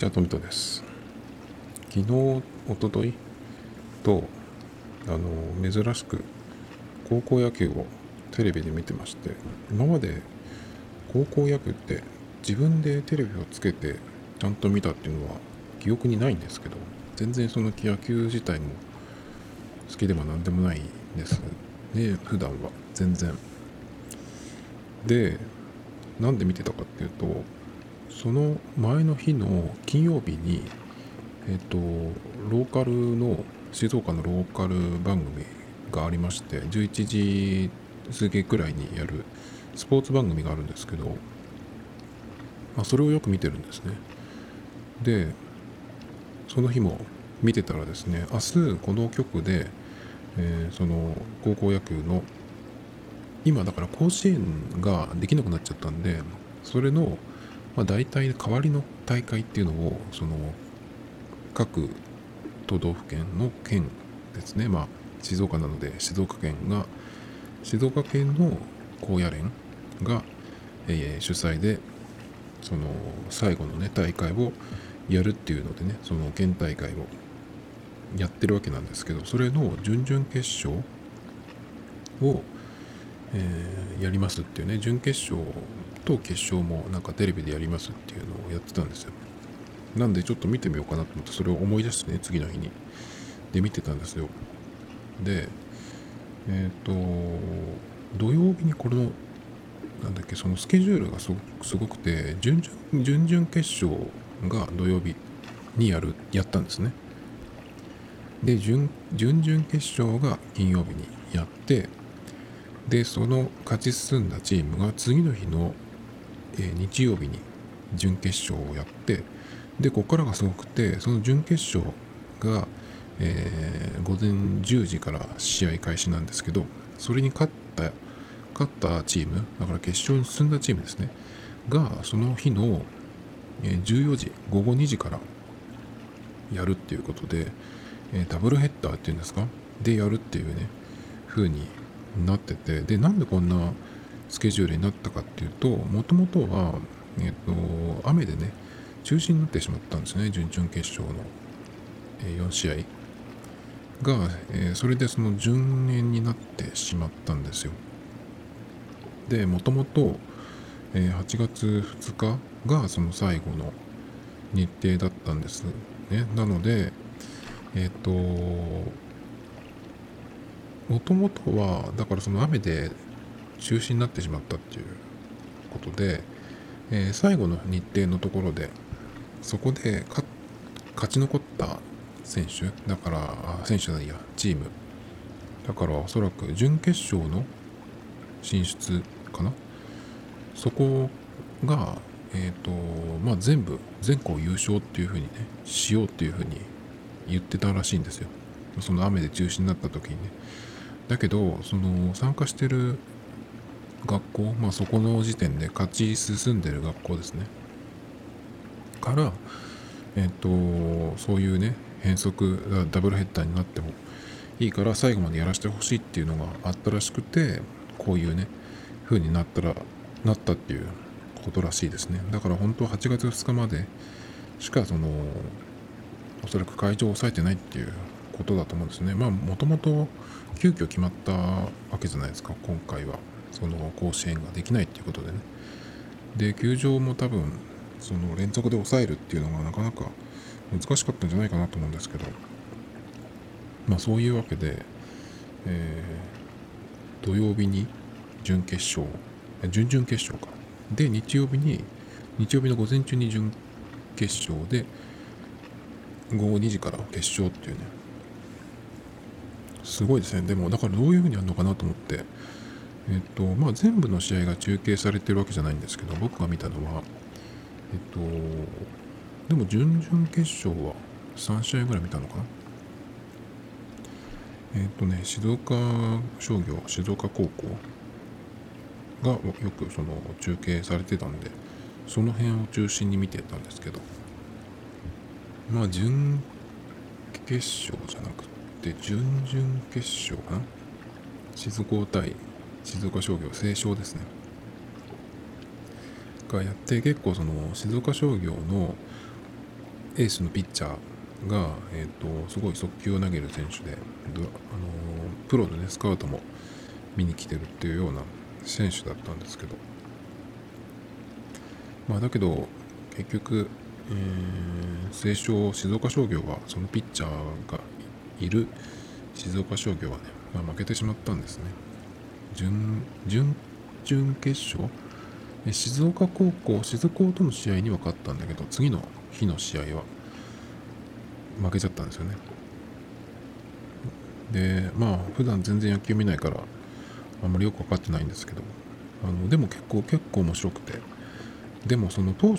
ちは、トミトです。昨日、おとといと、あの、珍しく高校野球をテレビで見てまして、今まで高校野球って自分でテレビをつけてちゃんと見たっていうのは記憶にないんですけど、全然その野球自体も好きでも何でもないですね、普段は全然。で、なんで見てたかっていうと、その前の日の金曜日に、えっ、と、ローカルの、静岡のローカル番組がありまして、11時過ぎくらいにやるスポーツ番組があるんですけど、まあ、それをよく見てるんですね。で、その日も見てたらですね、明日この局で、えー、その高校野球の今だから甲子園ができなくなっちゃったんでそれのまあ、大体代わりの大会っていうのをその各都道府県の県ですね、まあ、静岡なので静岡県が静岡県の高野連が、えー、主催でその最後のね大会をやるっていうのでねその県大会をやってるわけなんですけどそれの準々決勝を、えー、やりますっていうね準決勝と決勝もなんかテレビでやりますっていうのをやってたんですよ。なんでちょっと見てみようかなと思ってそれを思い出してね次の日に。で見てたんですよ。でえっ、ー、と土曜日にこれのなんだっけそのスケジュールがすごくて準々準々決勝が土曜日にやるやったんですね。で準準々決勝が金曜日にやってでその勝ち進んだチームが次の日のえ日曜日に準決勝をやってでここからがすごくてその準決勝が、えー、午前10時から試合開始なんですけどそれに勝った勝ったチームだから決勝に進んだチームですねがその日の14時午後2時からやるっていうことで、えダブルヘッダーっていうんですか？でやるっていうね風になっててでなんでこんなスケジュールになったかっていうともともとは、えっと、雨でね中止になってしまったんですね準々決勝の、え4試合。が、えそれでその順延になってしまったんですよ。でもともと8月2日がその最後の日程だったんですね。なのでえっ、ともともとはだからその雨で中止になってしまったっていうことで、えー、最後の日程のところでそこで勝ち残った選手だから選手じゃないやチーム。だからおそらく準決勝の進出かな？そこがえ、ー、とまあ全部全校優勝っていうふうにねしようっていうふうに言ってたらしいんですよ。その雨で中止になった時にね。だけどその参加してる学校、まあ、そこの時点で勝ち進んでる学校ですね。から、えっ、とそういうね変則ダブルヘッダーになってもいいから最後までやらせてほしいっていうのがあったらしくてこういうね風になったらなったっていうことらしいですね。だから本当は8月2日までしかそのおそらく会場を抑えてないっていうことだと思うんですね。まあもともと急遽決まったわけじゃないですか今回は。その甲子園ができないっていうことでね。で球場も多分その連続で抑えるっていうのがなかなか難しかったんじゃないかなと思うんですけど。まあそういうわけで、えー、土曜日に準決勝準々決勝か。で日曜日に日曜日の午前中に準決勝で午後2時から決勝っていうね。すごいですね。でもだからどういうふうにやるのかなと思ってえっとまあ、全部の試合が中継されてるわけじゃないんですけど僕が見たのはえっとでも準々決勝は3試合ぐらい見たのかな？えっとね静岡商業静岡高校がよくその中継されてたんでその辺を中心に見てたんですけどまあ準決勝じゃなくて準々決勝かな？静岡対静岡商業清少ですね。がやって結構その静岡商業のエースのピッチャーが、えーと、すごい速球を投げる選手で、あのプロの、ね、スカウトも見に来てるっていうような選手だったんですけど、まあ、だけど結局、えー、清少静岡商業はそのピッチャーがいる静岡商業はね、まあ、負けてしまったんですね。準準準決勝？静岡高校静高との試合には勝ったんだけど次の日の試合は負けちゃったんですよね。でまあ普段全然野球見ないからあんまりよく分かってないんですけどあのでも結構結構面白くてでもその投手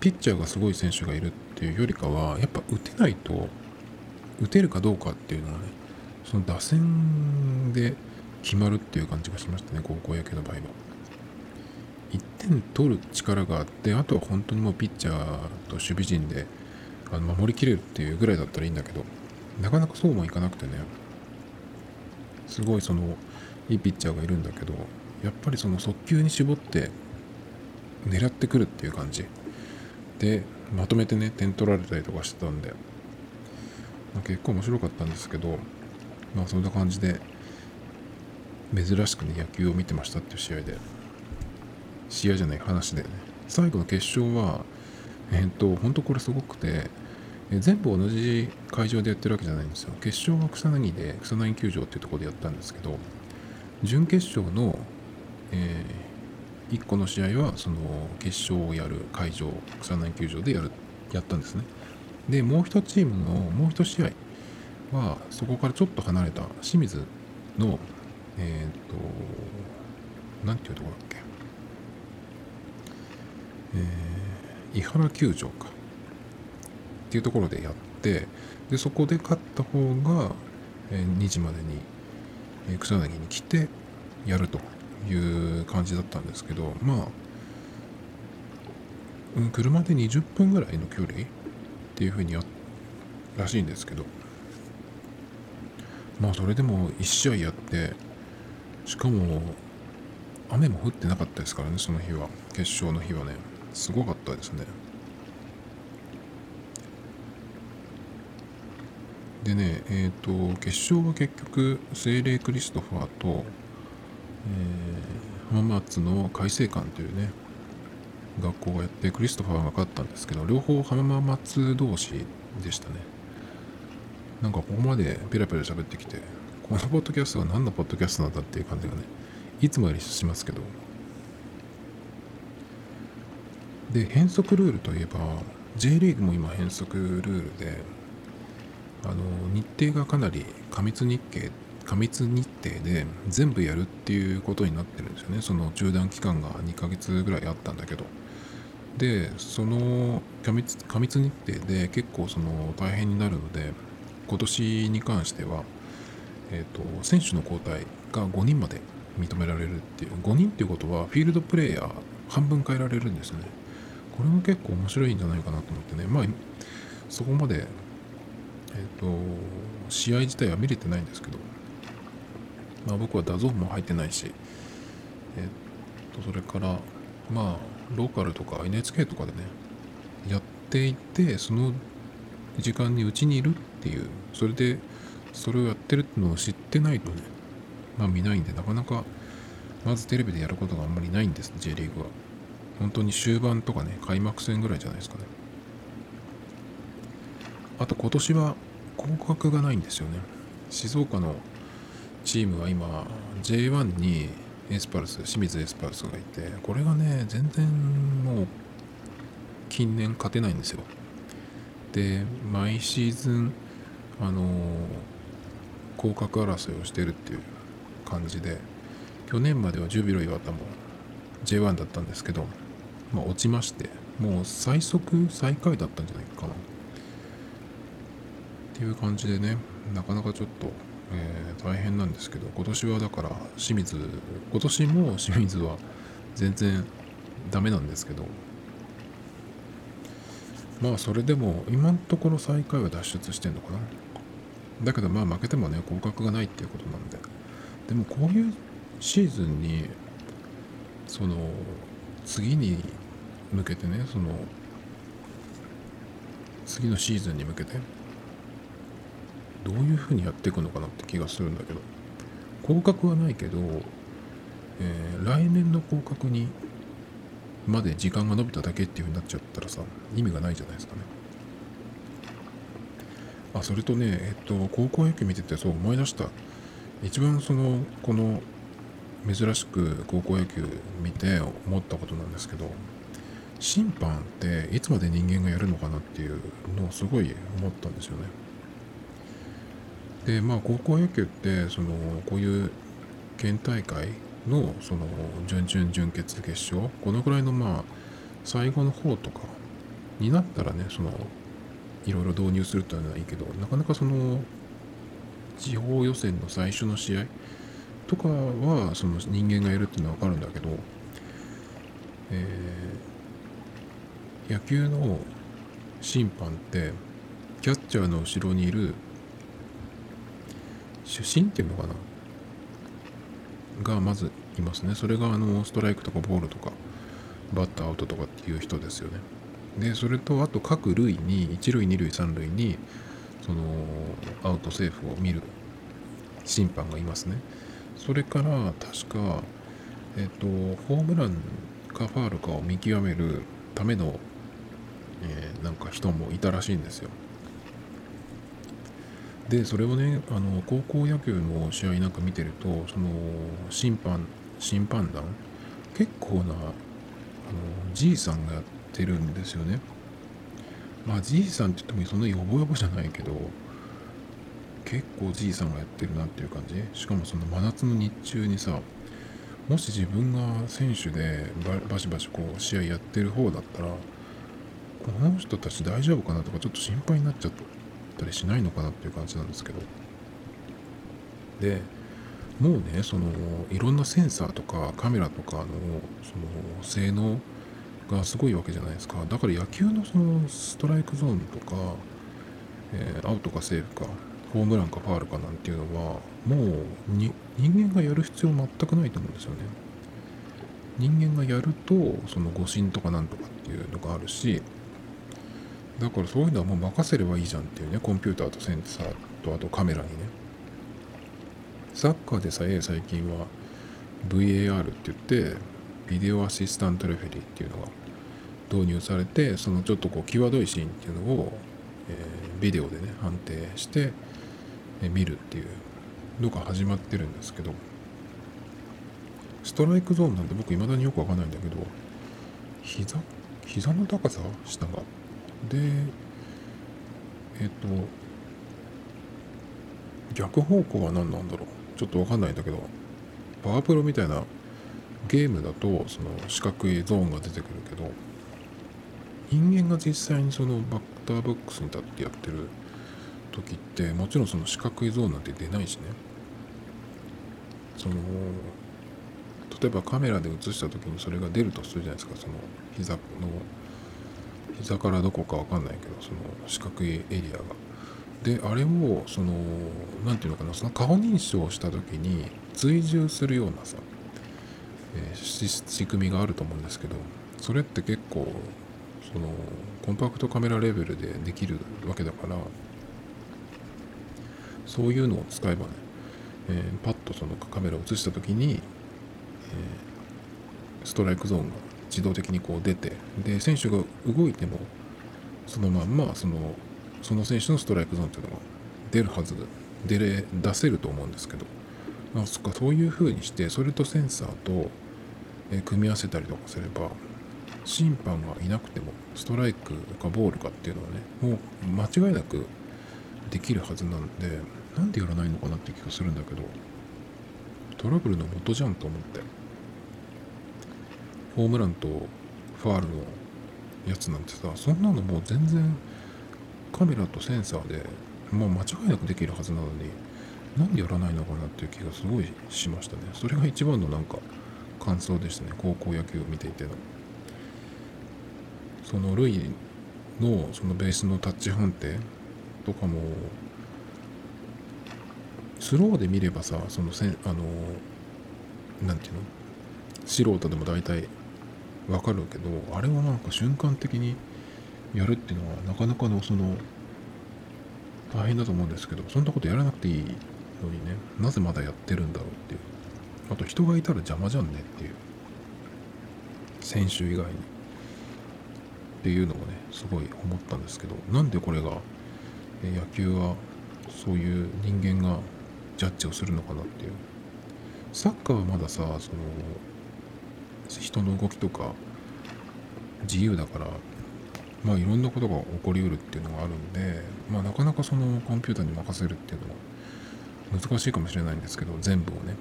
ピッチャーがすごい選手がいるっていうよりかはやっぱ打てないと打てるかどうかっていうのはねその打線で決まるっていう感じがしましたね高校野球の場合は。1点取る力があってあとは本当にもうピッチャーと守備陣であの守りきれるっていうぐらいだったらいいんだけどなかなかそうもいかなくてねすごいそのいいピッチャーがいるんだけどやっぱりその速球に絞って狙ってくるっていう感じ。でまとめてね点取られたりとかしてたんで、まあ、結構面白かったんですけどまあそんな感じで珍しくね野球を見てましたっていう試合で。試合じゃない話でね。最後の決勝はえっ、と本当これすごくてえ全部同じ会場でやってるわけじゃないんですよ。決勝は草薙で草薙球場っていうところでやったんですけど準決勝の、えー、1個の試合はその決勝をやる会場草薙球場でやるやったんですね。でもう1チームのもう1試合はそこからちょっと離れた清水のえっ、ー、と何ていうところだっけ？えー、伊原球場か。っていうところでやってでそこで勝った方が、えー、2時までに、えー、草薙に来てやるという感じだったんですけどまあ、うん、車で20分ぐらいの距離っていうふうにやらしいんですけどまあそれでも1試合やってしかも雨も降ってなかったですからねその日は。決勝の日はね。すごかったですね。でねえっ、ー、と決勝は結局精霊クリストファーと、えー、浜松の海星館というね学校がやってクリストファーが勝ったんですけど両方浜松同士でしたね。なんかここまでペラペラ喋ってきてこのポッドキャストは何のポッドキャストなんだっていう感じがねいつもよりしますけど。で変則ルールといえば J リーグも今変則ルールであの日程がかなり過密日程過密日程で全部やるっていうことになってるんですよね。その中断期間が2ヶ月ぐらいあったんだけど。でその過密過密日程で結構その大変になるので今年に関しては、えーと、選手の交代が5人まで認められるっていう5人っていうことはフィールドプレーヤー半分変えられるんですね。これも結構面白いんじゃないかなと思ってね。まあそこまでえっ、ー、と試合自体は見れてないんですけどまあ僕は DAZN も入ってないしえっ、ー、とそれからまあローカルとか NHK とかでねやっていてその時間にうちにいるっていうそれでそれをやってるってのを知ってないとねまあ見ないんでなかなかまずテレビでやることがあんまりないんです J リーグは。本当に終盤とかね開幕戦ぐらいじゃないですかね。あと今年は降格がないんですよね。静岡のチームは今 J1 にエスパルス清水エスパルスがいてこれがね全然もう近年勝てないんですよ。で毎シーズンあの降格争いをしてるっていう感じで去年まではジュビロ磐田も J1 だったんですけど、まあ、落ちましてもう最速最下位だったんじゃないかな。っていう感じでねなかなかちょっと、えー、大変なんですけど今年はだから清水今年も清水は全然ダメなんですけどまあそれでも今のところ最下位は脱出してんのかな。だけどまあ負けてもね合格がないっていうことなんで。でもこういうシーズンにその次に向けてねその次のシーズンに向けてどういうふうにやっていくのかなって気がするんだけど。降格はないけど、えー、来年の降格にまで時間が延びただけっていうふうになっちゃったらさ意味がないじゃないですかね。あそれとねえっと高校野球見ててそう思い出した一番そのこの珍しく高校野球見て思ったことなんですけど審判っていつまで人間がやるのかなっていうのをすごい思ったんですよね。でまあ高校野球ってそのこういう県大会のその準々準決決勝このくらいのまあ最後の方とかになったらねそのいろいろ導入するというのはいいけどなかなかその地方予選の最初の試合とかはその人間がやるっていうのは分かるんだけど、えー、野球の審判ってキャッチャーの後ろにいる主審っていうのかな？がまずいますね。それがあのストライクとかボールとかバッターアウトとかっていう人ですよね。でそれとあと各塁に1塁2塁3塁にそのアウトセーフを見る審判がいますね。それから確かえっとホームランかファールかを見極めるための、えー、なんか人もいたらしいんですよ。でそれをねあの高校野球の試合なんか見てるとその審判審判団結構なあのじいさんがやっててるんですよね。まあじいさんって言ってもそんなにヨボヨボじゃないけど結構じいさんがやってるなっていう感じ。しかもその真夏の日中にさもし自分が選手でバシバシこう試合やってる方だったらこの人たち大丈夫かなとかちょっと心配になっちゃったりしないのかなっていう感じなんですけど。でもうねそのいろんなセンサーとかカメラとかのその性能がすごいわけじゃないですか。だから野球のそのストライクゾーンとか、えー、アウトかセーフかホームランかファールかなんていうのはもうに人間がやる必要全くないと思うんですよね。人間がやるとその誤審とかなんとかっていうのがあるしだからそういうのはもう任せればいいじゃんっていうねコンピューターとセンサーとあとカメラにね。サッカーでさえ最近は VAR って言ってビデオアシスタントレフェリーっていうのが導入されてそのちょっとこう際どいシーンっていうのを、えー、ビデオでね判定して、えー、見るっていうのが始まってるんですけどストライクゾーンなんて僕未だによくわかんないんだけど膝膝の高さ下がでえっ、と逆方向は何なんだろう？ちょっと分かんないんだけどパワープロみたいなゲームだとその四角いゾーンが出てくるけど人間が実際にそのバッターボックスに立ってやってる時ってもちろんその四角いゾーンなんて出ないしねその例えばカメラで映した時にそれが出るとするじゃないですかその膝の膝からどこかわかんないけどその四角いエリアが。であれをその何て言うのかなその顔認証をした時に追従するようなさ、えー、仕組みがあると思うんですけどそれって結構そのコンパクトカメラレベルでできるわけだからそういうのを使えばね、えー、パッとそのカメラを映した時に、えー、ストライクゾーンが自動的にこう出てで選手が動いてもそのまんまそのその選手のストライクゾーンというのが出るはず出れ出せると思うんですけど、まあ、そっかそういうふうにしてそれとセンサーと、え組み合わせたりとかすれば審判がいなくてもストライクかボールかっていうのはねもう間違いなくできるはずなんでなんでやらないのかなって気がするんだけどトラブルの元じゃんと思って。ホームランとファールのやつなんてさそんなのもう全然カメラとセンサーでもう間違いなくできるはずなのになんでやらないのかなっていう気がすごいしましたねそれが一番のなんか感想でしたね高校野球を見ていてのそのルイのそのベースのタッチ判定とかもスローで見ればさそのせんあのなんていうの？素人でも大体わかるけどあれはなんか瞬間的にやるっていうのはなかなかのその大変だと思うんですけどそんなことやらなくていいのにねなぜまだやってるんだろうっていう。あと人がいたら邪魔じゃんねっていう。選手以外に。っていうのをねすごい思ったんですけどなんでこれが野球はそういう人間がジャッジをするのかなっていう。サッカーはまださその人の動きとか自由だからまあいろんなことが起こりうるっていうのがあるんでまあなかなかそのコンピューターに任せるっていうのは難しいかもしれないんですけど全部をね。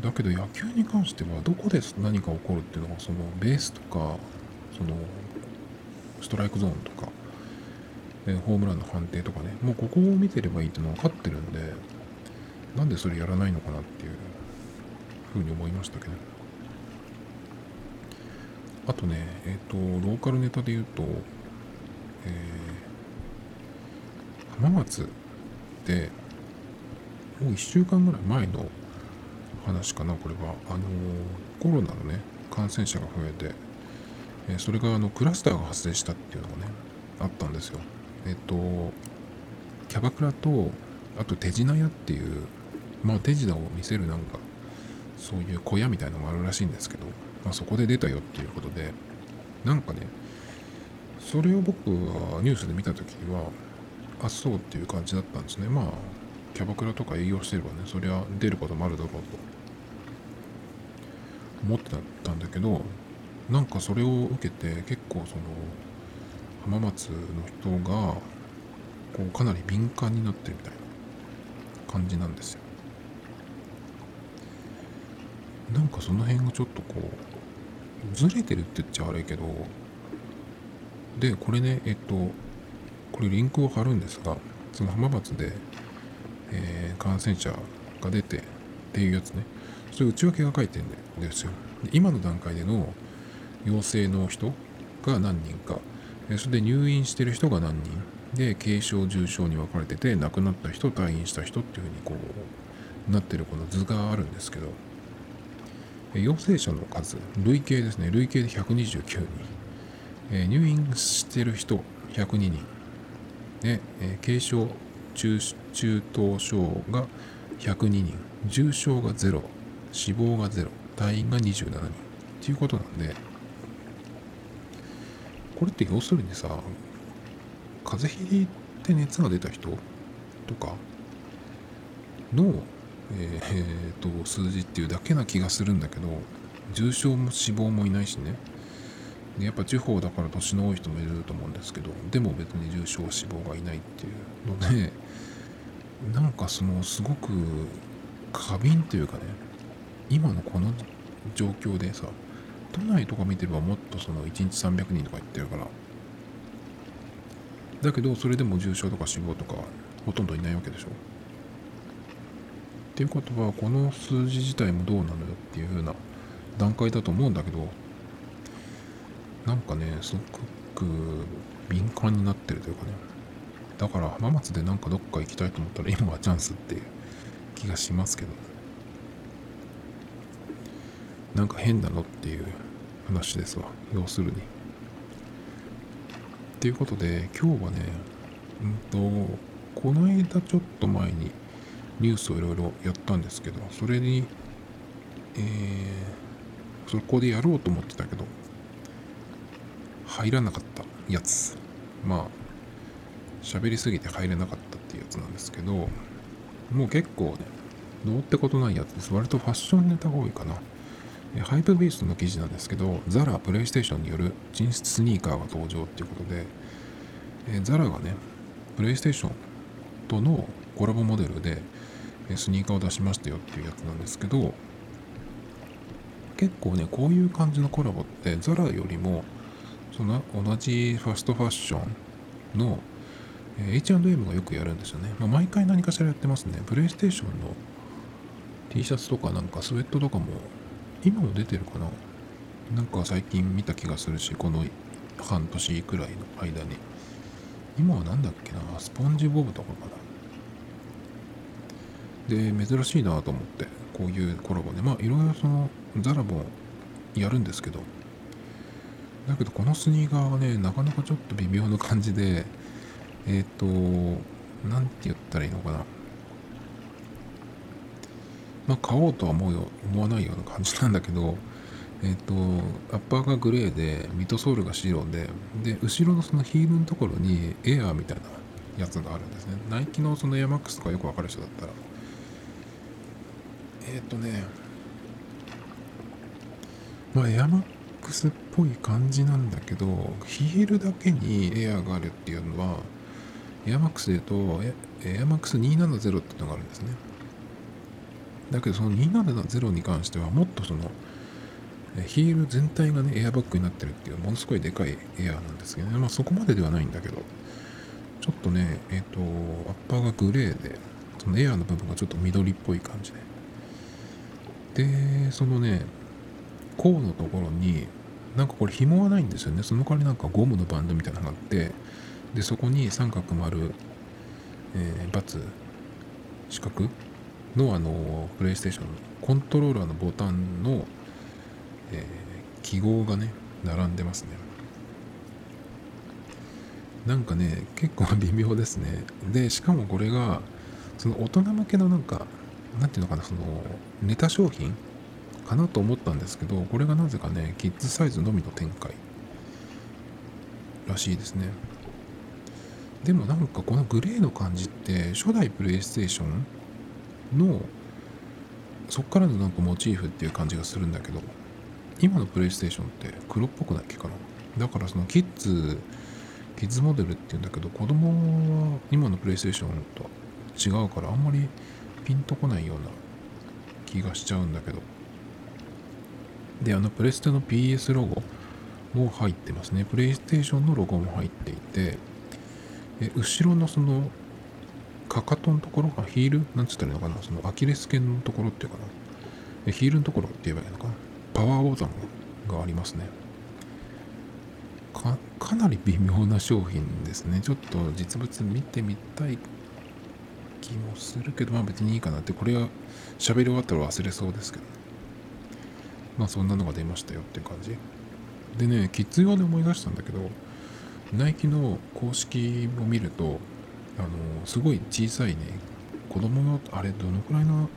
だけど野球に関してはどこで何か起こるっていうのがそのベースとかそのストライクゾーンとか、えホームランの判定とかねもうここを見てればいいっていうのは分かってるんでなんでそれやらないのかなっていうふうに思いましたけど。あとねえっ、ー、とローカルネタで言うと、えー、浜松でもう1週間ぐらい前の話かなこれは。あのコロナのね感染者が増えて、えそれがあのクラスターが発生したっていうのがねあったんですよ。えっ、とキャバクラとあと手品屋っていうまあ手品を見せるなんかそういう小屋みたいのがあるらしいんですけど、まあ、そこで出たよっていうことでなんかねそれを僕はニュースで見た時はあそうっていう感じだったんですね。まあキャバクラとか営業してればねそりゃ出ることもあるだろうと。思ってたんだけどなんかそれを受けて結構その浜松の人がこうかなり敏感になってるみたいな感じなんですよ。なんかその辺がちょっとこうずれてるって言っちゃ悪いけどでこれねえっとこれリンクを貼るんですがその浜松でえー、感染者が出てっていうやつね。それ内訳が書いてるんですよ。で今の段階での陽性の人が何人か。それで入院してる人が何人。で軽症重症に分かれてて亡くなった人退院した人っていうふうにこうなってるこの図があるんですけど。陽性者の数累計ですね。累計で129人、えー、入院してる人102人。で、えー、軽症中中等症が102人重症が0死亡が0退院が27人。っていうことなんでこれって要するにさ風邪ひいて熱が出た人とかの、えー、と数字っていうだけな気がするんだけど重症も死亡もいないしね。やっぱ地方だから年の多い人もいると思うんですけどでも別に重症死亡がいないっていうので なんかそのすごく過敏というかね今のこの状況でさ都内とか見てればもっとその1日300人とか言ってるから。だけどそれでも重症とか死亡とかほとんどいないわけでしょ。っていうことはこの数字自体もどうなのよっていう風な段階だと思うんだけどなんかねすごく敏感になってるというかね。だから浜松でなんかどっか行きたいと思ったら今はチャンスっていう気がしますけど。なんか変なのっていう話ですわ。要するに。っていうことで今日はねうんとこの間ちょっと前にニュースをいろいろやったんですけどそれにえー、そこでやろうと思ってたけど入らなかったやつ。まあ喋りすぎて入れなかったっていうやつなんですけどもう結構ねどうってことないやつです。割とファッションネタが多いかな。ハイプビーストの記事なんですけどザラプレイステーションによる実質スニーカーが登場っていうことで、えザラがねプレイステーションとのコラボモデルでスニーカーを出しましたよっていうやつなんですけど結構ねこういう感じのコラボってザラよりもその同じファストファッションのえ H&M がよくやるんですよね。まあ、毎回何かしらやってますね。プレイステーションの T シャツとかなんかスウェットとかも今も出てるかななんか最近見た気がするし、この半年くらいの間に。今は何だっけなスポンジボブとかかなで、珍しいなと思って、こういうコラボで。まあいろいろそのザラもやるんですけど、だけどこのスニーカーはねなかなかちょっと微妙な感じでえっ、ー、と何て言ったらいいのかな。まあ買おうとは思うよ思わないような感じなんだけどえっ、ー、とアッパーがグレーでミッドソールが白でで後ろのそのヒールのところにエアーみたいなやつがあるんですね。ナイキのそのエアマックスとかよくわかる人だったら。えっ、ー、とねまあエアマッックスっぽい感じなんだけどヒールだけにエアがあるっていうのはエアマックスで言うとエアマックス270っていうのがあるんですね。だけどその270に関してはもっとそのヒール全体がねエアバッグになってるっていうものすごいでかいエアーなんですけどね。まあそこまでではないんだけどちょっとねえっ、ー、とアッパーがグレーでそのエアーの部分がちょっと緑っぽい感じで。でそのね甲のところになんかこれ紐はないんですよね。その代わりなんかゴムのバンドみたいなのがあってでそこに三角丸、えー、×四角のあのプレイステーションのコントローラーのボタンの、えー、記号がね並んでますね。なんかね結構微妙ですね。でしかもこれがその大人向けのなんかなんていうのかなそのネタ商品かなと思ったんですけどこれがなぜかねキッズサイズのみの展開。らしいですね。でもなんかこのグレーの感じって初代プレイステーションのそっからのなんかモチーフっていう感じがするんだけど今のプレイステーションって黒っぽくないっけかな。だからそのキッズキッズモデルっていうんだけど子供は今のプレイステーションと違うからあんまりピンとこないような気がしちゃうんだけど。であのプレステの PS ロゴも入ってますね。プレイステーションのロゴも入っていてえ後ろのそのかかとのところがヒールなんつったらいいのかなそのアキレス腱のところっていうかな。ヒールのところって言えばいいのかな。パワーボタンがありますね。かかなり微妙な商品ですね。ちょっと実物見てみたい気もするけどまあ別にいいかなって。これは喋り終わったら忘れそうですけど。ねまあそんなのが出ましたよっていう感じ。でねキッズ用で思い出したんだけどナイキの公式を見るとあのすごい小さいね子供のあれどのくらいの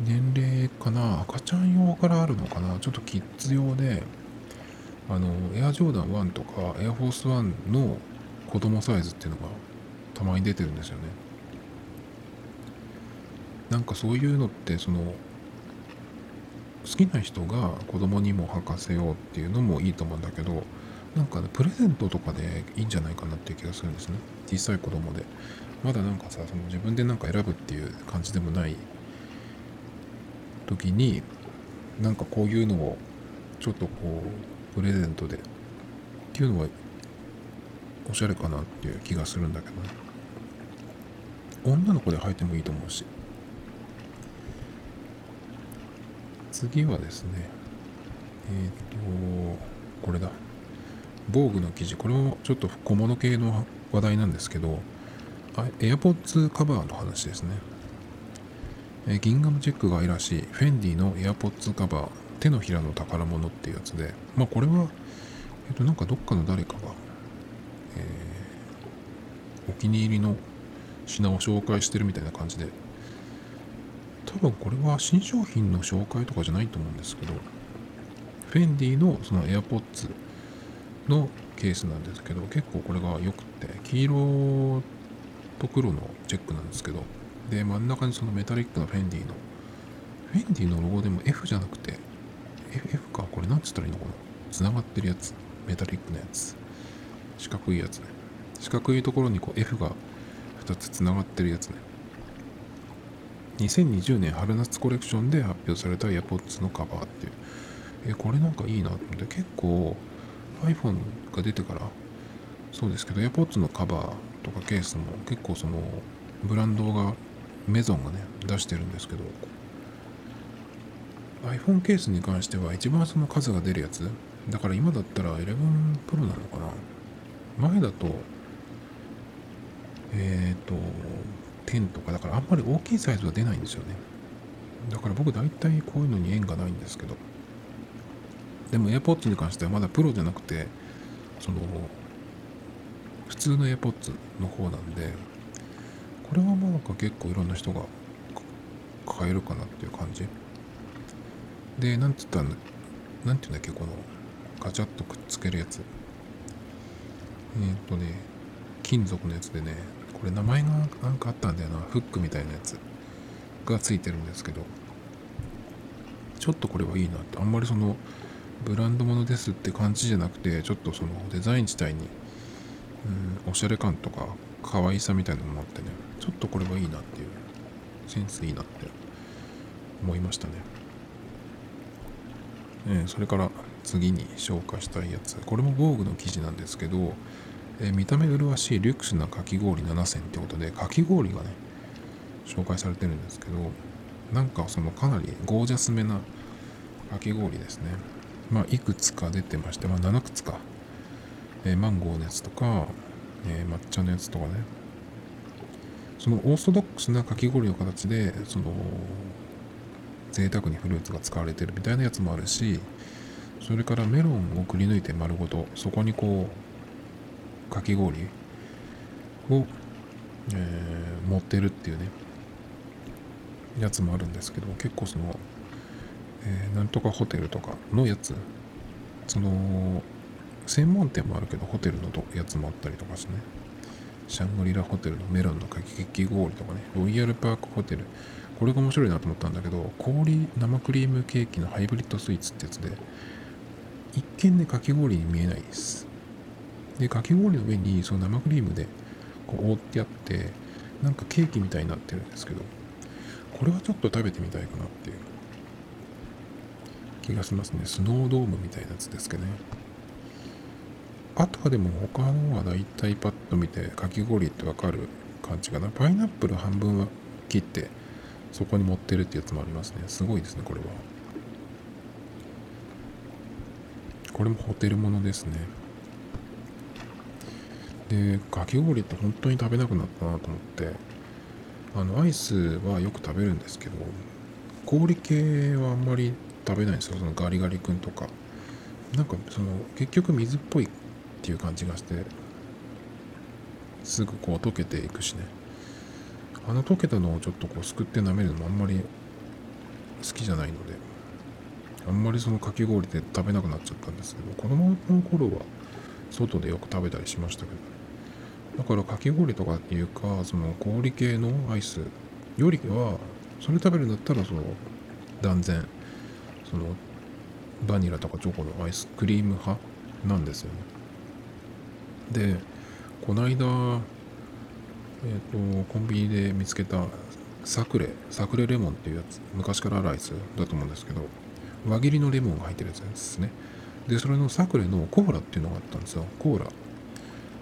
年齢かな赤ちゃん用からあるのかなちょっとキッズ用であのエアジョーダン1とかエアフォース1の子供サイズっていうのがたまに出てるんですよね。なんかそういうのってその好きな人が子供にも履かせようっていうのもいいと思うんだけどなんかねプレゼントとかでいいんじゃないかなっていう気がするんですね。小さい子供で。まだなんかさその自分でなんか選ぶっていう感じでもない時になんかこういうのをちょっとこうプレゼントで。っていうのはおしゃれかなっていう気がするんだけどね。女の子で履いてもいいと思うし。次はですねえっ、とこれだ。防具の記事これもちょっと小物系の話題なんですけど AirPods カバーの話ですね、えギンガムチェックが愛らしい。フェンディの AirPods カバー。手のひらの宝物っていうやつで。まあこれはえっ、となんかどっかの誰かが、えー、お気に入りの品を紹介してるみたいな感じで多分これは新商品の紹介とかじゃないと思うんですけどフェンディのその AirPods のケースなんですけど結構これが良くて黄色と黒のチェックなんですけどで真ん中にそのメタリックなフェンディのフェンディのロゴでも F じゃなくて F, かこれ何つったらいいのかな？繋がってるやつ。メタリックのやつ。四角いやつね。四角いところにこう F が2つ繋がってるやつね。2020年春夏コレクションで発表された AirPods のカバーっていう。え、これなんかいいなと思って、結構 iPhone が出てから、そうですけど AirPods のカバーとかケースも結構そのブランドが、メゾンがね、出してるんですけど、iPhone ケースに関しては一番その数が出るやつ。だから今だったら11 Pro なのかな。前だとえっ、ー、と10とかだからあんまり大きいサイズは出ないんですよね。だから僕大体こういうのに縁がないんですけど。でも AirPods に関してはまだプロじゃなくてその普通の AirPods の方なんでこれはまあなんか結構いろんな人が買えるかなっていう感じ。でなんて言ったらなんて言うんだっけこのガチャッとくっつけるやつ。えー、っとね金属のやつでねこれ名前がなんかあったんだよな。フックみたいなやつ。がついてるんですけど。ちょっとこれはいいなってあんまりそのブランド物ですって感じじゃなくてちょっとそのデザイン自体にうんおしゃれ感とか可愛さみたいなのもあってね。ちょっとこれはいいなっていうセンスいいなって思いましたね、えー、それから次に紹介したいやつ。これも防具の記事なんですけど、えー、見た目麗しいリュックスなかき氷7選ってことでかき氷がね紹介されてるんですけどなんかそのかなりゴージャスめなかき氷ですね。まあいくつか出てましてまあ7つか、えー、マンゴーのやつとか、え抹茶のやつとかね。そのオーソドックスなかき氷の形でその贅沢にフルーツが使われてるみたいなやつもあるしそれからメロンをくり抜いて丸ごとそこにこうかき氷を、えー、持ってるっていうねやつもあるんですけど結構その、えー、なんとかホテルとかのやつその専門店もあるけどホテルのやつもあったりとかしてねシャングリラホテルのメロンのかき氷とかねロイヤルパークホテルこれが面白いなと思ったんだけど氷生クリームケーキのハイブリッドスイーツってやつで一見ねかき氷に見えないです。でかき氷の上にその生クリームでこう覆ってあってなんかケーキみたいになってるんですけどこれはちょっと食べてみたいかなっていう気がしますね。スノードームみたいなやつですけどね。あとはでも他のは大体パッと見てかき氷ってわかる感じかな。パイナップル半分は切ってそこに持ってるってやつもありますね。すごいですねこれは。これもホテルものですね。でかき氷って本当に食べなくなったなと思ってあのアイスはよく食べるんですけど氷系はあんまり食べないんですよ。そのガリガリ君とか。なんかその結局水っぽいっていう感じがしてすぐこう溶けていくしね。あの溶けたのをちょっとこうすくって舐めるのもあんまり好きじゃないのであんまりそのかき氷で食べなくなっちゃったんですけど子供の頃は外でよく食べたりしましたけどだからかき氷とかっていうかその氷系のアイスよりはそれ食べるんだったらその断然そのバニラとかチョコのアイスクリーム派なんですよね。でこの間えっ、ー、とコンビニで見つけたサクレサクレレモンっていうやつ昔からあるアイスだと思うんですけど輪切りのレモンが入ってるやつですね。でそれのサクレのコーラっていうのがあったんですよ。コーラ。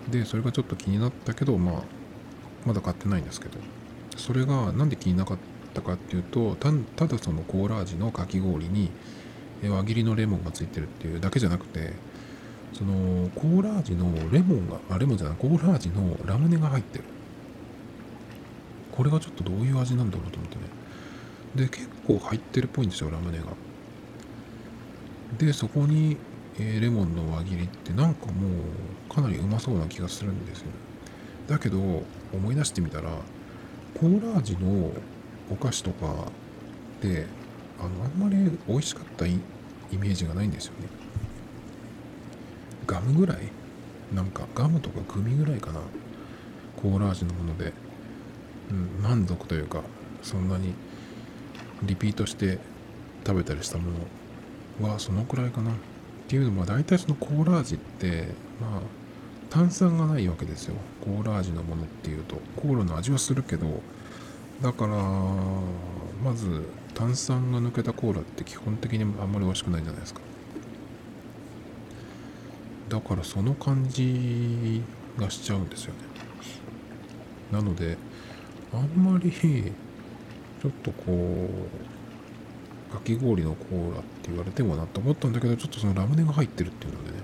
でそれがちょっと気になったけどまあまだ買ってないんですけど。それが何で気になかったかっていうとただそのコーラ味のかき氷に輪切りのレモンがついてるっていうだけじゃなくてそのコーラ味のレモンがあレモンじゃないコーラ味のラムネが入ってる。これがちょっとどういう味なんだろうと思ってね。で結構入ってるっぽいんですよラムネが。でそこに、えー、レモンの輪切りってなんかもうかなりうまそうな気がするんですよだけど思い出してみたらコーラ味のお菓子とかであのあんまり美味しかったイメージがないんですよね。ガムぐらい？なんかガムとかグミぐらいかな。コーラ味のもので、うん、満足というかそんなにリピートして食べたりしたものはそのくらいかな。っていうのは大体そのコーラ味ってまあ炭酸がないわけですよ。コーラ味のものっていうと。コーラの味はするけどだからまず炭酸が抜けたコーラって基本的にあんまり美味しくないじゃないですか。だからその感じがしちゃうんですよね。なのであんまりちょっとこうかき氷のコーラって言われてもなと思ったんだけどちょっとそのラムネが入ってるっていうのでね。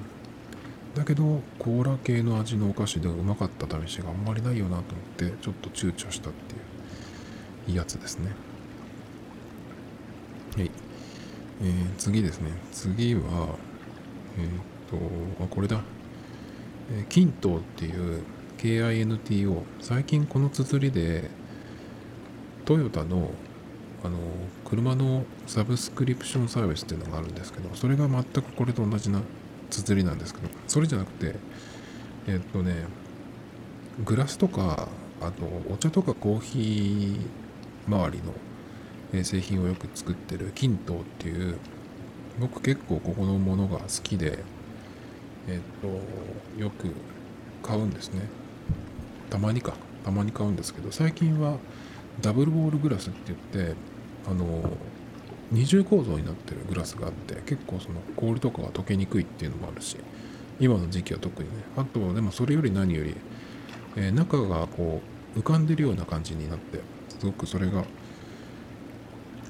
だけどコーラ系の味のお菓子でうまかった試しがあんまりないよなと思ってちょっと躊躇したっていういいやつですね。はい、えー、次ですね。次はえっ、とあこれだ、えー、キントっていう KINTO 最近この綴りでトヨタのあの車のサブスクリプションサービスっていうのがあるんですけどそれが全くこれと同じな綴りなんですけどそれじゃなくてえっとねグラスとかあとお茶とかコーヒー周りの製品をよく作ってるキントっていう僕結構ここのものが好きでえっとよく買うんですね。たまにか。たまに買うんですけど最近はダブルウォールグラスって言ってあの二重構造になってるグラスがあって結構その氷とかが溶けにくいっていうのもあるし今の時期は特にねあとはでもそれより何より、えー、中がこう浮かんでるような感じになってすごくそれが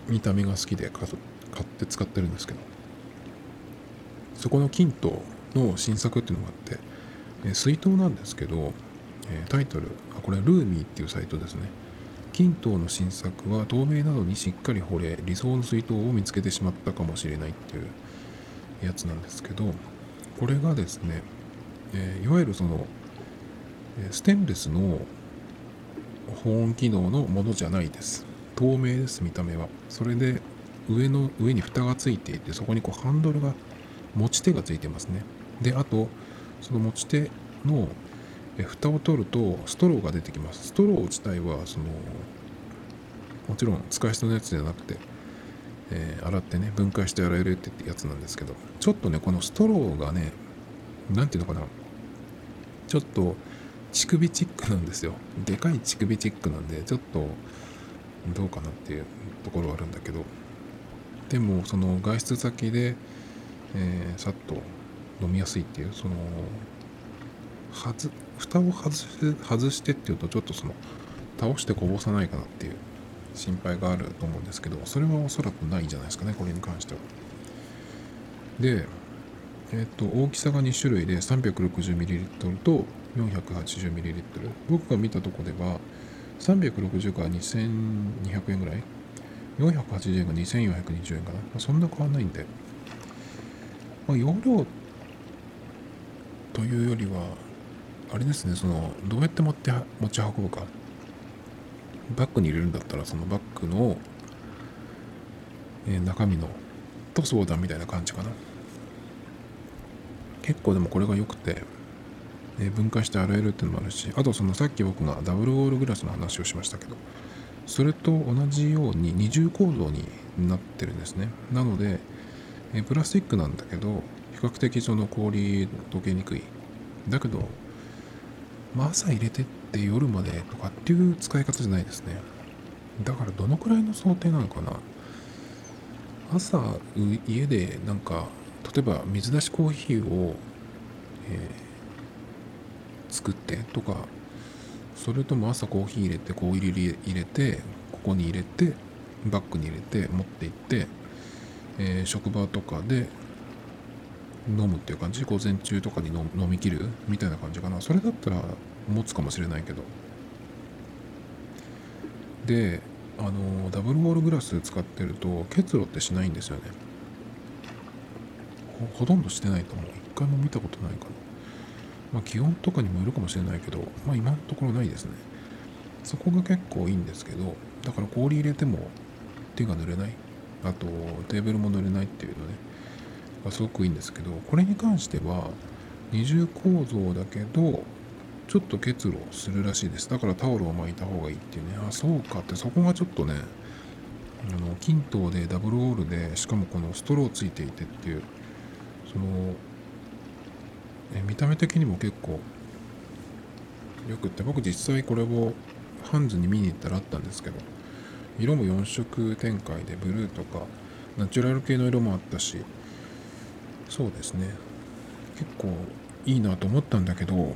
見た目が好きで買って使ってるんですけどそこのキントの新作っていうのがあって、えー、水筒なんですけど、えー、タイトルあこれルーミーっていうサイトですね。均等の新作は透明などにしっかり掘れ理想の水筒を見つけてしまったかもしれないっていうやつなんですけどこれがですね、え、いわゆるそのステンレスの保温機能のものじゃないです。透明です見た目は。それで上の上に蓋がついていてそこにこうハンドルが持ち手がついてますね。であとその持ち手のえ蓋を取るとストローが出てきます。ストロー自体はそのもちろん使い捨てのやつじゃなくて、えー、洗ってね分解して洗えるってやつなんですけどちょっとねこのストローがね何ていうのかなちょっと乳首チックなんですよ。でかい乳首チックなんでちょっとどうかなっていうところはあるんだけどでもその外出先で、えー、さっと飲みやすいっていうその外蓋を外し外してっていうとちょっとその倒してこぼさないかなっていう心配があると思うんですけどそれはおそらくないんじゃないですかねこれに関しては。でえっ、と大きさが2種類で 360ml と 480ml 僕が見たとこでは360から2200円ぐらい？480円が2420円かな、まあ、そんな変わんないんで、まあ、容量というよりはあれですねそのどうやって持って持ち運ぶか。バッグに入れるんだったらそのバッグの、えー、中身のと相談みたいな感じかな。結構でもこれが良くて、えー、分解して洗えるっていうのもあるしあとそのさっき僕がダブルオールグラスの話をしましたけどそれと同じように二重構造になってるんですね。なので、えー、プラスチックなんだけど比較的その氷溶けにくい。だけどまあ、朝入れてって夜までとかっていう使い方じゃないですね。だからどのくらいの想定なのかな。朝家でなんか例えば水出しコーヒーを、えー、作ってとかそれとも朝コーヒー入れてこう入れ入れてここに入れてバッグに入れて持って行って、えー、職場とかで飲むっていう感じ午前中とかに飲みきるみたいな感じかな。それだったら持つかもしれないけど。であのダブルウォールグラス使ってると結露ってしないんですよね。ほとんどしてないと思う。一回も見たことないかな。まあ気温とかにもよるかもしれないけどまあ今のところないですね。そこが結構いいんですけどだから氷入れても手が濡れない。あとテーブルも濡れないっていうのね。がすごくいいんですけどこれに関しては二重構造だけどちょっと結露するらしいです。だからタオルを巻いた方がいいっていうね。あそうかって。そこがちょっとねあの均等でダブルオールでしかもこのストローついていてっていうそのえ見た目的にも結構よくって。僕実際これをハンズに見に行ったらあったんですけど色も4色展開でブルーとかナチュラル系の色もあったしそうですね。結構いいなと思ったんだけど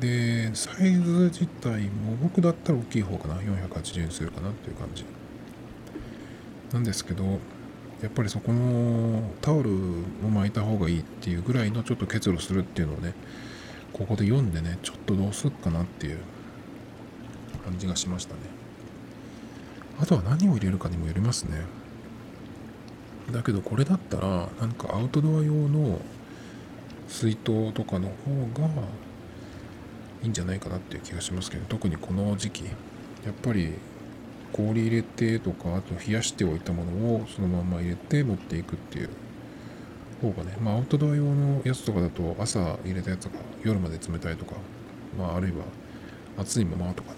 でサイズ自体も僕だったら大きい方かな。480円するかなっていう感じ。なんですけどやっぱりそこのタオルを巻いた方がいいっていうぐらいのちょっと結露するっていうのをねここで読んでねちょっとどうするかなっていう感じがしましたね。あとは何を入れるかにもよりますね。だけどこれだったらなんかアウトドア用の水筒とかの方がいいんじゃないかなっていう気がしますけど特にこの時期やっぱり氷入れてとかあと冷やしておいたものをそのまま入れて持っていくっていう方がねまあアウトドア用のやつとかだと朝入れたやつが夜まで冷たいとかまああるいは熱いままとかね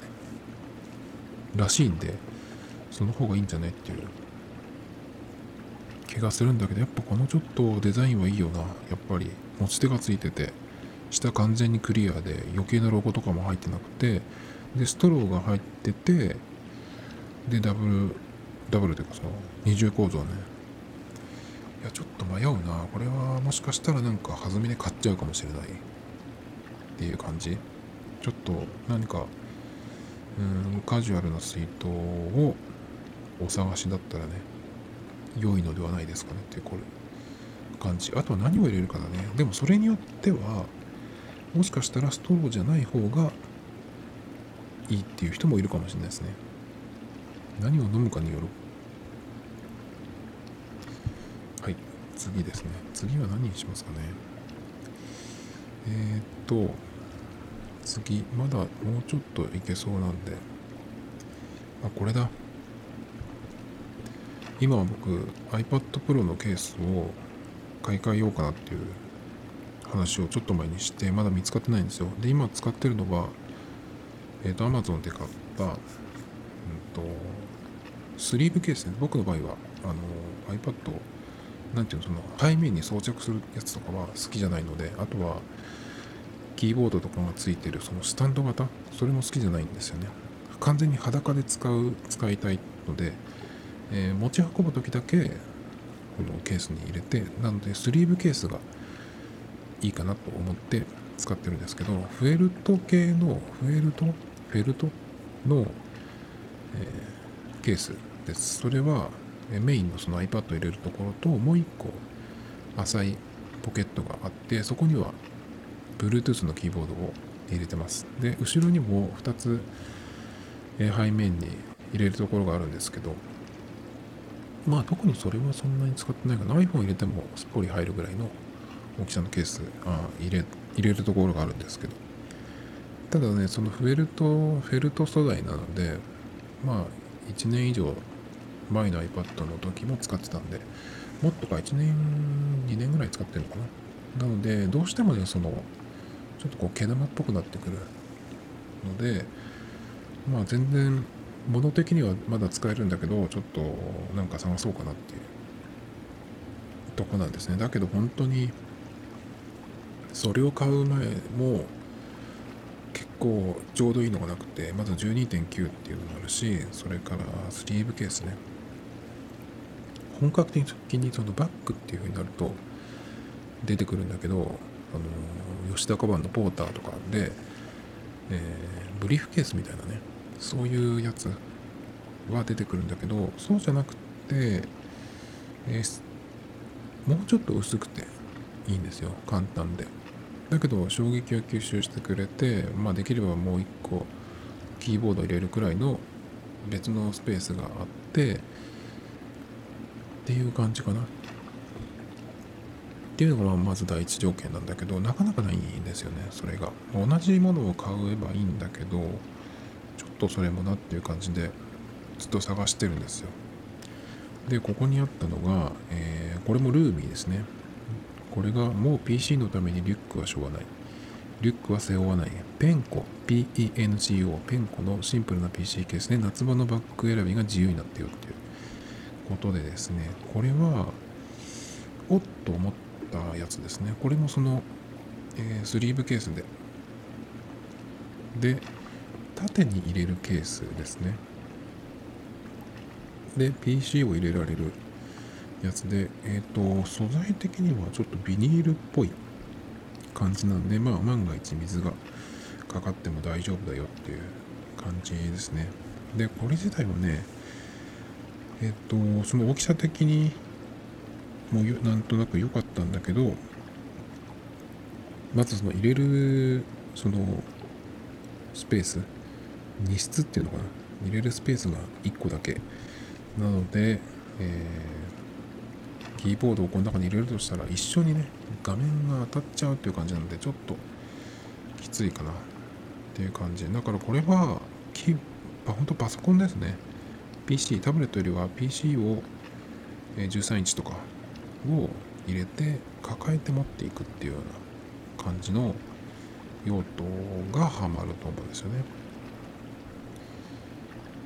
らしいんでその方がいいんじゃないっていう気がするんだけどやっぱこのちょっとデザインはいいよな。やっぱり持ち手がついてて下完全にクリアで余計なロゴとかも入ってなくてでストローが入っててでダブルダブルというかその二重構造ね。いやちょっと迷うな。これはもしかしたらなんか弾みで買っちゃうかもしれない。っていう感じ。ちょっと何かうんカジュアルな水筒をお探しだったらね。良いのではないですかねってこれ感じ。あとは何を入れるかだね。でもそれによってはもしかしたらストローじゃない方がいいっていう人もいるかもしれないですね。何を飲むかによる。はい次ですね。次は何にしますかね。えー、っと次まだもうちょっといけそうなんで。あこれだ。今は僕 iPad Pro のケースを買い替えようかなっていう話をちょっと前にしてまだ見つかってないんですよ。で今使ってるのはえっ、ー、と Amazon で買ったうんとスリーブケースね。僕の場合はあの iPad なんていうのその背面に装着するやつとかは好きじゃないのであとはキーボードとかがついてるそのスタンド型？それも好きじゃないんですよね。完全に裸で使う使いたいので、えー、持ち運ぶ時だけこのケースに入れてなのでスリーブケースがいいかなと思って使ってるんですけどフェルト系のフェルト？フェルト？の、えー、ケースです。それはメインのその iPad を入れるところともう一個浅いポケットがあってそこには Bluetooth のキーボードを入れてます。で後ろにも2つ、え背面に入れるところがあるんですけどまあ特にそれはそんなに使ってないかな。iPhone 入れてもすっぽり入るぐらいの大きさのケースあ入れ入れるところがあるんですけど。ただねそのフェルトフェルト素材なのでまあ1年以上前の iPad の時も使ってたんでもっとか1年2年ぐらい使ってるのかな。なのでどうしてもねそのちょっとこう毛玉っぽくなってくるのでまあ全然物的にはまだ使えるんだけどちょっとなんか探そうかなっていう。とこなんですね。だけど本当にそれを買う前も結構ちょうどいいのがなくてまず12.9っていうのがあるしそれからスリーブケースね。本格的にそのバッグっていう風になると出てくるんだけどあの吉田カバンのポーターとかで、えー、ブリーフケースみたいなね。そういうやつは出てくるんだけどそうじゃなくて、えー、もうちょっと薄くていいんですよ。簡単で。だけど衝撃を吸収してくれて、まあ、できればもう一個キーボード入れるくらいの別のスペースがあってっていう感じかな。っていうのがまず第一条件なんだけどなかなかないんですよねそれが。同じものを買えばいいんだけどとそれもなっていう感じでずっと探してるんですよでここにあったのが、えー、これもルーミーですねこれがもう PC のためにリュックはしょうがない。リュックは背負わない。ペンコ、PENGO、ペンコのシンプルな PC ケースで夏場のバッグ選びが自由になっているっていうことでですね、これは、おっと思ったやつですね。これもその、えー、スリーブケースで、で、縦に入れるケースですね。で、PC を入れられるやつで、えっ、ー、と、素材的にはちょっとビニールっぽい感じなんで、まあ、万が一水がかかっても大丈夫だよっていう感じですね。で、これ自体はね、えっ、ー、と、その大きさ的にもうなんとなく良かったんだけど、まずその入れる、その、スペース、荷室っていうのかな？入れるスペースが1個だけ。なので、えーキーボードをこの中に入れるとしたら一緒にね画面が当たっちゃうっていう感じなのでちょっときついかなっていう感じだからこれはキー本当パソコンですね PC タブレットよりは PC を13インチとかを入れて抱えて持っていくっていうような感じの用途がハマると思うんですよね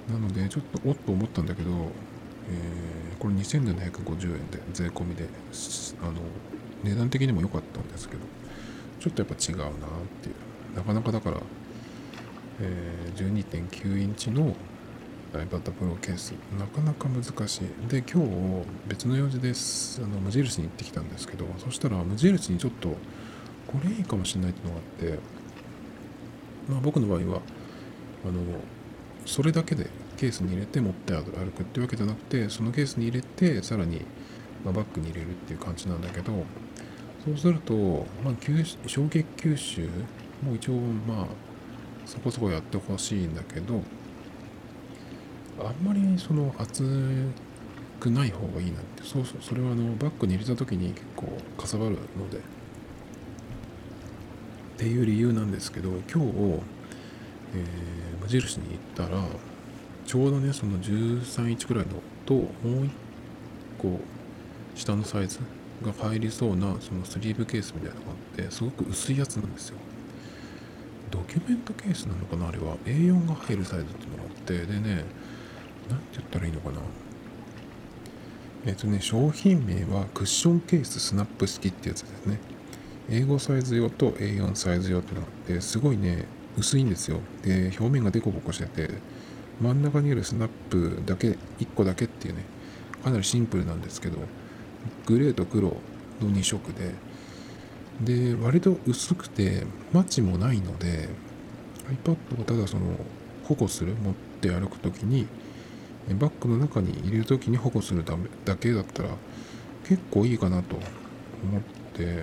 なのでちょっとおっと思ったんだけど、えー、これ2750円で税込みであの値段的にも良かったんですけどちょっとやっぱ違うなっていう。なかなかだから、えー、12.9インチの iPad Pro ケース。なかなか難しい。で今日別の用事です。あの無印に行ってきたんですけどそしたら無印にちょっとこれいいかもしれないっていうのがあってまあ僕の場合はあのそれだけでケースに入れて持って歩くっていうわけじゃなくてそのケースに入れてさらに、まバッグに入れるっていう感じなんだけどそうすると、まあ、衝撃吸収も一応まあそこそこやってほしいんだけどあんまりその熱くない方がいいなって。そうそうそれはあのバッグに入れた時に結構かさばるので。っていう理由なんですけど今日、えー、無印に行ったらちょうどねその13インチくらいのともう一個下のサイズが入りそうなそのスリーブケースみたいなのがあってすごく薄いやつなんですよ。ドキュメントケースなのかなあれは。A4 が入るサイズっていうのがあってでね何て言ったらいいのかな。えっ、とね商品名はクッションケーススナップ式ってやつですね。英語サイズ用と A4 サイズ用ってのがあってすごいね薄いんですよ。で表面がデコボコしてて真ん中にあるスナップだけ1個だけっていうねかなりシンプルなんですけどグレーと黒の2色でで割と薄くてマッチもないので iPad をただその保護する持って歩く時にバッグの中に入れる時に保護するためだけだったら結構いいかなと思ってや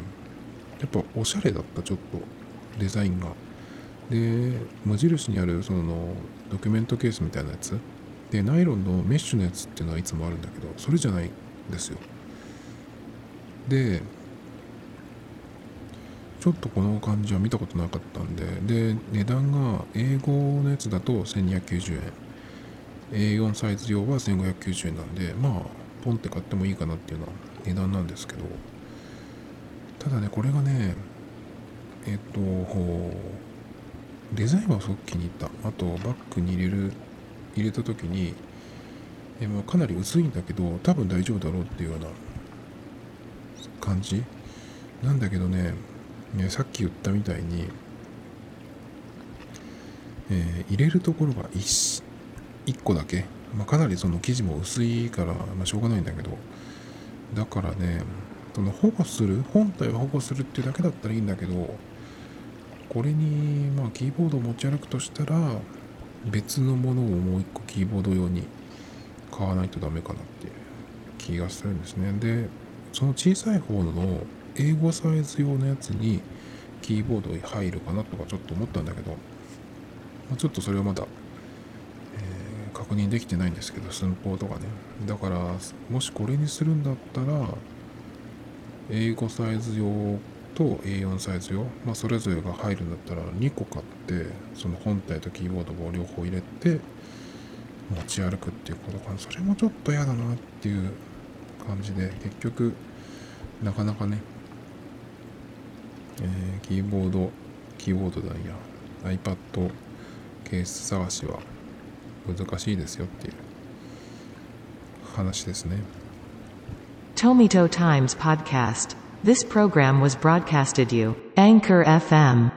っぱおしゃれだったちょっとデザインが。で無印にあるそのドキュメントケースみたいなやつ。でナイロンのメッシュのやつっていうのはいつもあるんだけどそれじゃないんですよ。でちょっとこの感じは見たことなかったんでで値段が英語のやつだと1290円。A4 サイズ用は1590円なんでまあポンって買ってもいいかなっていうような値段なんですけど。ただねこれがねえっとデザインはすごく気に入った。あとバッグに入れる入れた時にえ、まあ、かなり薄いんだけど多分大丈夫だろうっていうような感じ。なんだけどねねさっき言ったみたいに、えー、入れるところが 1, 1個だけ、まあ、かなりその生地も薄いから、まあ、しょうがないんだけど。だからねその保護する本体を保護するっていうだけだったらいいんだけどこれにまあキーボードを持ち歩くとしたら別のものをもう一個キーボード用に買わないとダメかなっていう気がするんですね。でその小さい方の英語サイズ用のやつにキーボード入るかなとかちょっと思ったんだけど、ま、ちょっとそれはまだ、えー、確認できてないんですけど寸法とかね。だからもしこれにするんだったら英語サイズ用と A4 サイズ用、まあ、それぞれが入るんだったら2個買ってその本体とキーボードを両方入れて持ち歩くっていうことかな。それもちょっと嫌だなっていう感じで結局なかなかね、えー、キーボードキーボードだいや iPad ケース探しは難しいですよっていう話ですね。Tomito Times Podcast This program was broadcasted you, Anchor FM.